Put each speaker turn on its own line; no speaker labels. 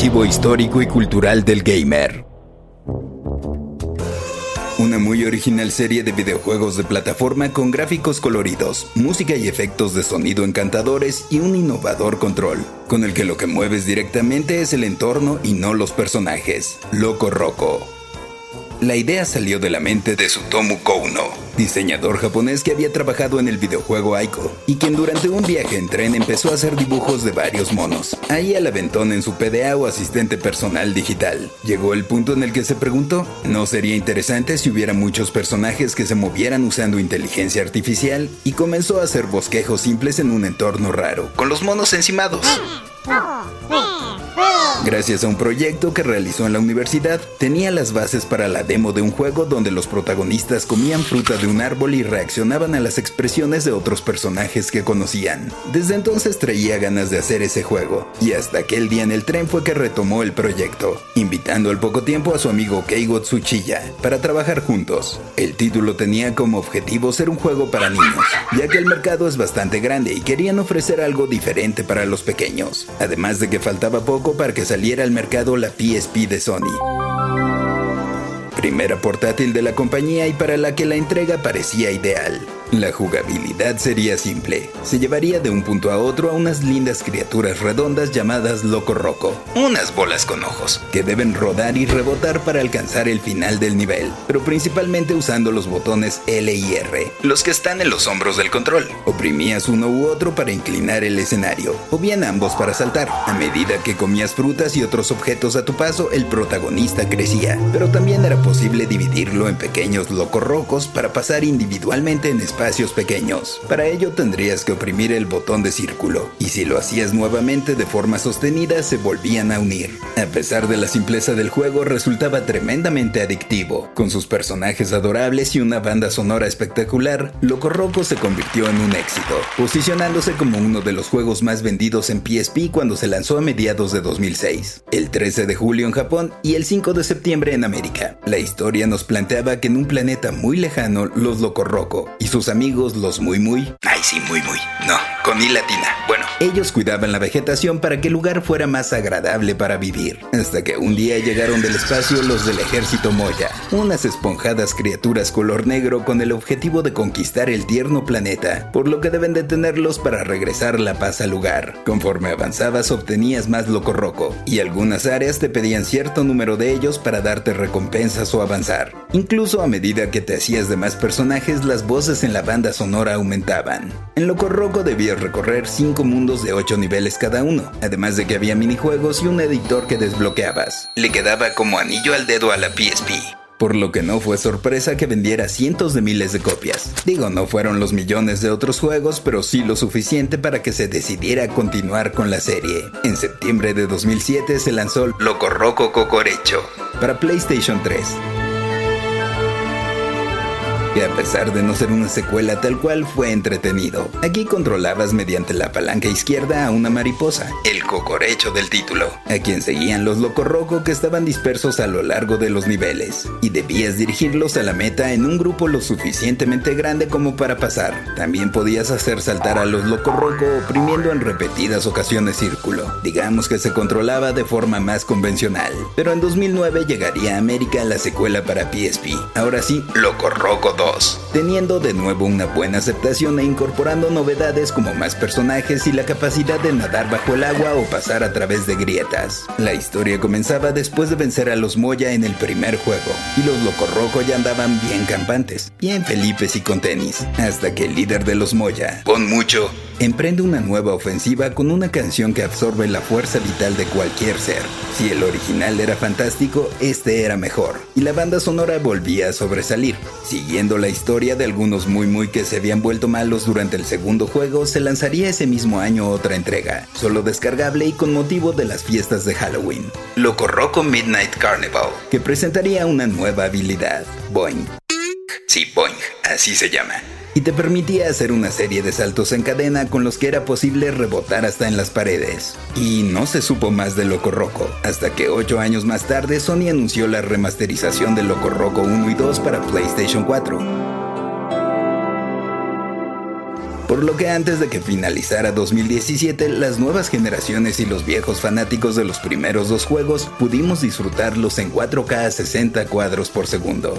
Archivo histórico y cultural del gamer. Una muy original serie de videojuegos de plataforma con gráficos coloridos, música y efectos de sonido encantadores y un innovador control, con el que lo que mueves directamente es el entorno y no los personajes. Loco Roco. La idea salió de la mente de Sutomu Kouno, diseñador japonés que había trabajado en el videojuego Aiko, y quien durante un viaje en tren empezó a hacer dibujos de varios monos. Ahí al aventón en su PDA o asistente personal digital. Llegó el punto en el que se preguntó, ¿no sería interesante si hubiera muchos personajes que se movieran usando inteligencia artificial? Y comenzó a hacer bosquejos simples en un entorno raro, con los monos encimados. Gracias a un proyecto que realizó en la universidad, tenía las bases para la demo de un juego donde los protagonistas comían fruta de un árbol y reaccionaban a las expresiones de otros personajes que conocían. Desde entonces traía ganas de hacer ese juego, y hasta aquel día en el tren fue que retomó el proyecto, invitando al poco tiempo a su amigo Keigo Tsuchiya para trabajar juntos. El título tenía como objetivo ser un juego para niños, ya que el mercado es bastante grande y querían ofrecer algo diferente para los pequeños, además de que faltaba poco para que saliera al mercado la PSP de Sony. Primera portátil de la compañía y para la que la entrega parecía ideal. La jugabilidad sería simple. Se llevaría de un punto a otro a unas lindas criaturas redondas llamadas Loco Roco, unas bolas con ojos, que deben rodar y rebotar para alcanzar el final del nivel, pero principalmente usando los botones L y R, los que están en los hombros del control. Oprimías uno u otro para inclinar el escenario, o bien ambos para saltar. A medida que comías frutas y otros objetos a tu paso, el protagonista crecía, pero también era posible dividirlo en pequeños rocos para pasar individualmente en espacios espacios pequeños. Para ello tendrías que oprimir el botón de círculo, y si lo hacías nuevamente de forma sostenida se volvían a unir. A pesar de la simpleza del juego, resultaba tremendamente adictivo. Con sus personajes adorables y una banda sonora espectacular, Loco Roco se convirtió en un éxito, posicionándose como uno de los juegos más vendidos en PSP cuando se lanzó a mediados de 2006, el 13 de julio en Japón y el 5 de septiembre en América. La historia nos planteaba que en un planeta muy lejano, los Loco Roco y sus amigos los muy muy... Ay, sí, muy muy. No, con I latina. Bueno, ellos cuidaban la vegetación para que el lugar fuera más agradable para vivir. Hasta que un día llegaron del espacio los del ejército Moya, unas esponjadas criaturas color negro con el objetivo de conquistar el tierno planeta, por lo que deben detenerlos para regresar la paz al lugar. Conforme avanzabas obtenías más locorroco, y algunas áreas te pedían cierto número de ellos para darte recompensas o avanzar. Incluso a medida que te hacías de más personajes, las voces en la banda sonora aumentaban. En Loco Roco debías recorrer 5 mundos de 8 niveles cada uno, además de que había minijuegos y un editor que desbloqueabas. Le quedaba como anillo al dedo a la PSP por lo que no fue sorpresa que vendiera cientos de miles de copias. Digo, no fueron los millones de otros juegos, pero sí lo suficiente para que se decidiera continuar con la serie. En septiembre de 2007 se lanzó Loco Roco Cocorecho para PlayStation 3 que a pesar de no ser una secuela tal cual fue entretenido. Aquí controlabas mediante la palanca izquierda a una mariposa, el cocorecho del título, a quien seguían los locorroco que estaban dispersos a lo largo de los niveles, y debías dirigirlos a la meta en un grupo lo suficientemente grande como para pasar. También podías hacer saltar a los locorroco oprimiendo en repetidas ocasiones círculo. Digamos que se controlaba de forma más convencional, pero en 2009 llegaría a América la secuela para PSP. Ahora sí, locorroco teniendo de nuevo una buena aceptación e incorporando novedades como más personajes y la capacidad de nadar bajo el agua o pasar a través de grietas. La historia comenzaba después de vencer a los Moya en el primer juego, y los Locorroco ya andaban bien campantes, bien felipes y con tenis, hasta que el líder de los Moya, con mucho, emprende una nueva ofensiva con una canción que absorbe la fuerza vital de cualquier ser. Si el original era fantástico, este era mejor, y la banda sonora volvía a sobresalir. Siguiendo la historia de algunos muy muy que se habían vuelto malos durante el segundo juego, se lanzaría ese mismo año otra entrega, solo descargable y con motivo de las fiestas de Halloween. Loco Roco Midnight Carnival, que presentaría una nueva habilidad, Boing. Sí, Boing, así se llama y te permitía hacer una serie de saltos en cadena con los que era posible rebotar hasta en las paredes. Y no se supo más de Loco Roco, hasta que 8 años más tarde Sony anunció la remasterización de Loco Roco 1 y 2 para PlayStation 4. por lo que antes de que finalizara 2017, las nuevas generaciones y los viejos fanáticos de los primeros dos juegos pudimos disfrutarlos en 4K a 60 cuadros por segundo.